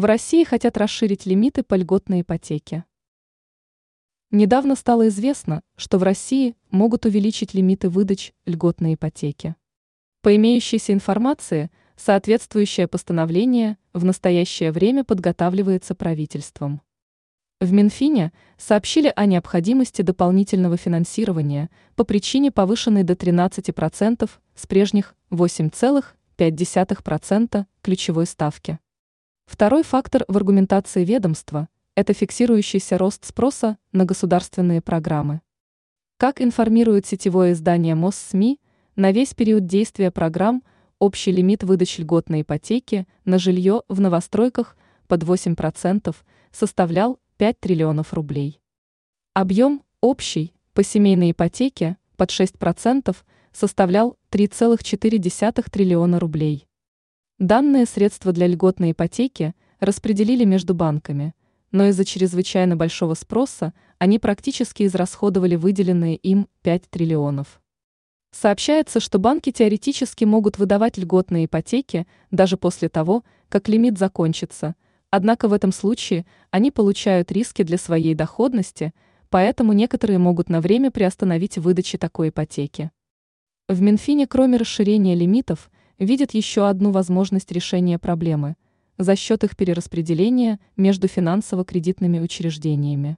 В России хотят расширить лимиты по льготной ипотеке. Недавно стало известно, что в России могут увеличить лимиты выдач льготной ипотеки. По имеющейся информации, соответствующее постановление в настоящее время подготавливается правительством. В Минфине сообщили о необходимости дополнительного финансирования по причине повышенной до 13% с прежних 8,5% ключевой ставки. Второй фактор в аргументации ведомства – это фиксирующийся рост спроса на государственные программы. Как информирует сетевое издание МОС-СМИ, на весь период действия программ общий лимит выдачи льготной ипотеки на жилье в новостройках под 8% составлял 5 триллионов рублей. Объем общий по семейной ипотеке под 6% составлял 3,4 триллиона рублей. Данные средства для льготной ипотеки распределили между банками, но из-за чрезвычайно большого спроса они практически израсходовали выделенные им 5 триллионов. Сообщается, что банки теоретически могут выдавать льготные ипотеки даже после того, как лимит закончится, однако в этом случае они получают риски для своей доходности, поэтому некоторые могут на время приостановить выдачи такой ипотеки. В Минфине, кроме расширения лимитов, видит еще одну возможность решения проблемы за счет их перераспределения между финансово-кредитными учреждениями.